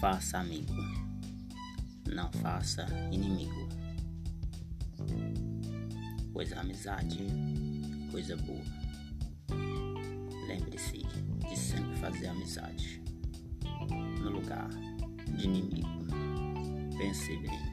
Faça amigo, não faça inimigo, pois a amizade coisa boa. Lembre-se de sempre fazer amizade no lugar de inimigo. Pense bem.